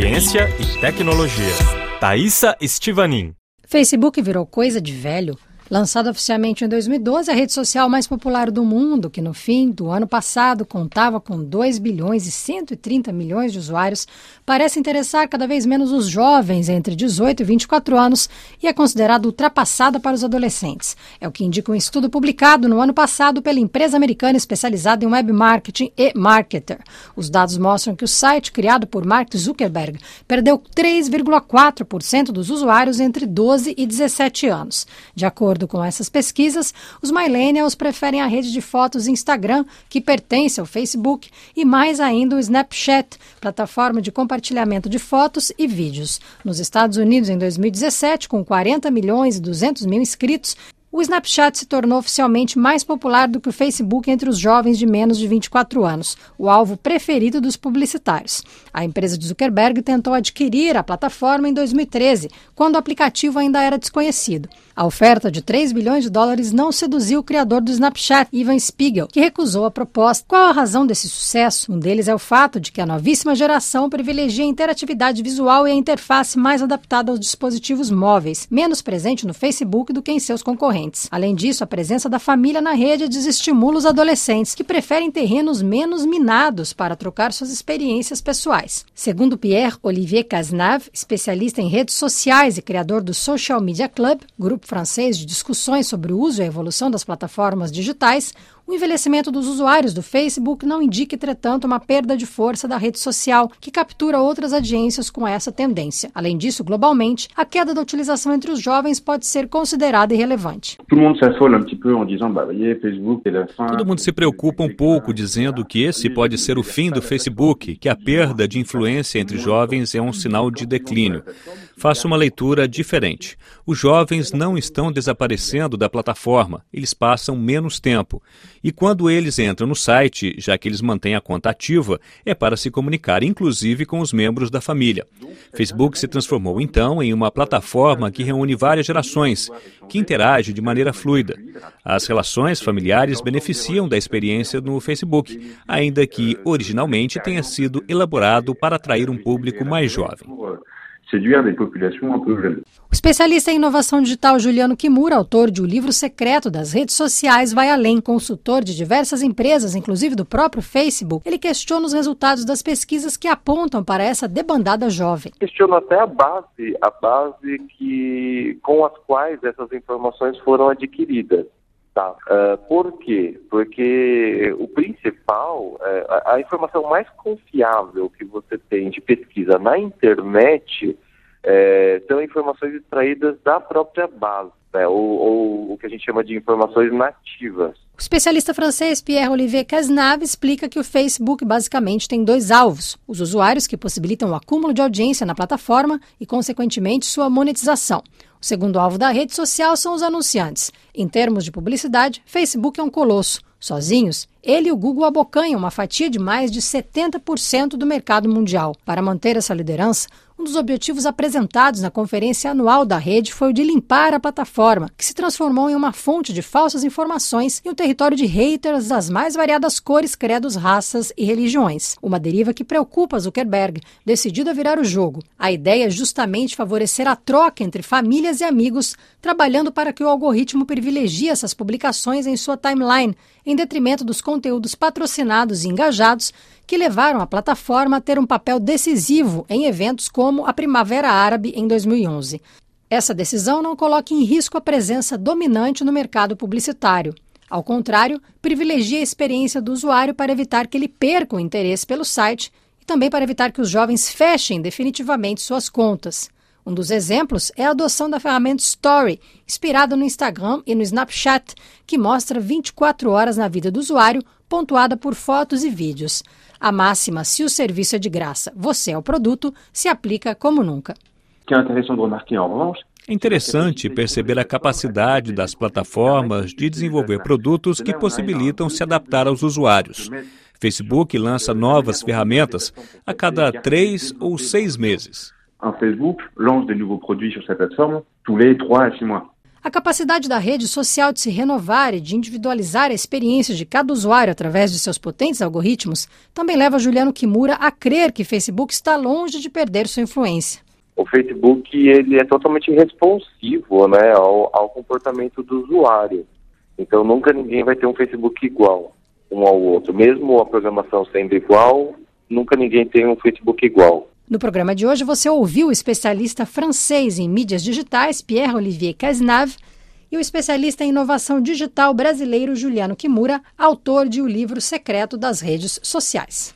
Ciência e tecnologia. Thaisa Estivanin. Facebook virou coisa de velho. Lançada oficialmente em 2012, a rede social mais popular do mundo, que no fim do ano passado contava com 2 bilhões e 130 milhões de usuários, parece interessar cada vez menos os jovens entre 18 e 24 anos e é considerada ultrapassada para os adolescentes. É o que indica um estudo publicado no ano passado pela empresa americana especializada em web marketing e marketer. Os dados mostram que o site, criado por Mark Zuckerberg, perdeu 3,4% dos usuários entre 12 e 17 anos. De acordo acordo com essas pesquisas, os millennials preferem a rede de fotos Instagram, que pertence ao Facebook, e mais ainda o Snapchat, plataforma de compartilhamento de fotos e vídeos. Nos Estados Unidos, em 2017, com 40 milhões e 200 mil inscritos, o Snapchat se tornou oficialmente mais popular do que o Facebook entre os jovens de menos de 24 anos, o alvo preferido dos publicitários. A empresa de Zuckerberg tentou adquirir a plataforma em 2013, quando o aplicativo ainda era desconhecido. A oferta de 3 bilhões de dólares não seduziu o criador do Snapchat, Ivan Spiegel, que recusou a proposta. Qual a razão desse sucesso? Um deles é o fato de que a novíssima geração privilegia a interatividade visual e a interface mais adaptada aos dispositivos móveis, menos presente no Facebook do que em seus concorrentes. Além disso, a presença da família na rede desestimula os adolescentes, que preferem terrenos menos minados para trocar suas experiências pessoais. Segundo Pierre Olivier Cazenave, especialista em redes sociais e criador do Social Media Club, grupo francês de discussões sobre o uso e a evolução das plataformas digitais, o envelhecimento dos usuários do Facebook não indica, entretanto, uma perda de força da rede social, que captura outras audiências com essa tendência. Além disso, globalmente, a queda da utilização entre os jovens pode ser considerada irrelevante. Todo mundo se preocupa um pouco dizendo que esse pode ser o fim do Facebook, que a perda de influência entre jovens é um sinal de declínio. Faço uma leitura diferente. Os jovens não estão desaparecendo da plataforma, eles passam menos tempo. E quando eles entram no site, já que eles mantêm a conta ativa, é para se comunicar, inclusive com os membros da família. Facebook se transformou então em uma plataforma que reúne várias gerações, que interage de maneira fluida. As relações familiares beneficiam da experiência no Facebook, ainda que originalmente tenha sido elaborado para atrair um público mais jovem séduire des populations un peu jeunes. O especialista em inovação digital Juliano Kimura, autor de O Livro Secreto das Redes Sociais, vai além. Consultor de diversas empresas, inclusive do próprio Facebook, ele questiona os resultados das pesquisas que apontam para essa debandada jovem. Questiono até a base, a base que, com as quais essas informações foram adquiridas. Tá. Uh, por quê? Porque o principal, uh, a, a, informação mais confiável que você tem de pesquisa na internet uh, são informações extraídas da própria base, né? ou, ou, o que a gente chama de informações nativas. O especialista francês Pierre-Olivier Cazenave explica que o Facebook basicamente tem dois alvos: os usuários que possibilitam o acúmulo de audiência na plataforma e, consequentemente, sua monetização. O segundo alvo da rede social são os anunciantes. Em termos de publicidade, Facebook é um colosso. Sozinhos, ele e o Google abocanham uma fatia de mais de 70% do mercado mundial. Para manter essa liderança, um dos objetivos apresentados na conferência anual da rede foi o de limpar a plataforma, que se transformou em uma fonte de falsas informações e um território de haters das mais variadas cores, credos, raças e religiões. Uma deriva que preocupa Zuckerberg, decidido a virar o jogo. A ideia é justamente favorecer a troca entre famílias e amigos, trabalhando para que o algoritmo privilegie essas publicações em sua timeline, em detrimento dos conteúdos patrocinados e engajados que levaram a plataforma a ter um papel decisivo em eventos como a Primavera Árabe em 2011. Essa decisão não coloca em risco a presença dominante no mercado publicitário. Ao contrário, privilegia a experiência do usuário para evitar que ele perca o interesse pelo site e também para evitar que os jovens fechem definitivamente suas contas. Um dos exemplos é a adoção da ferramenta Story, inspirada no Instagram e no Snapchat, que mostra 24 horas na vida do usuário, pontuada por fotos e vídeos. A máxima, se o serviço é de graça, você é o produto, se aplica como nunca. É interessante perceber a capacidade das plataformas de desenvolver produtos que possibilitam se adaptar aos usuários. Facebook lança novas ferramentas a cada três ou seis meses. Facebook lance de nouveaux produits sur sa plateforme tous les 3 à 6 mois. A capacidade da rede social de se renovar e de individualizar a experiência de cada usuário através de seus potentes algoritmos também leva Juliano Kimura a crer que Facebook está longe de perder sua influência. O Facebook ele é totalmente responsivo né, ao, ao comportamento do usuário. Então nunca ninguém vai ter um Facebook igual um ao outro. Mesmo a programação sendo igual, nunca ninguém tem um Facebook igual. No programa de hoje, você ouviu o especialista francês em mídias digitais, Pierre-Olivier Cazenave, e o especialista em inovação digital brasileiro Juliano Kimura, autor de O Livro Secreto das Redes Sociais.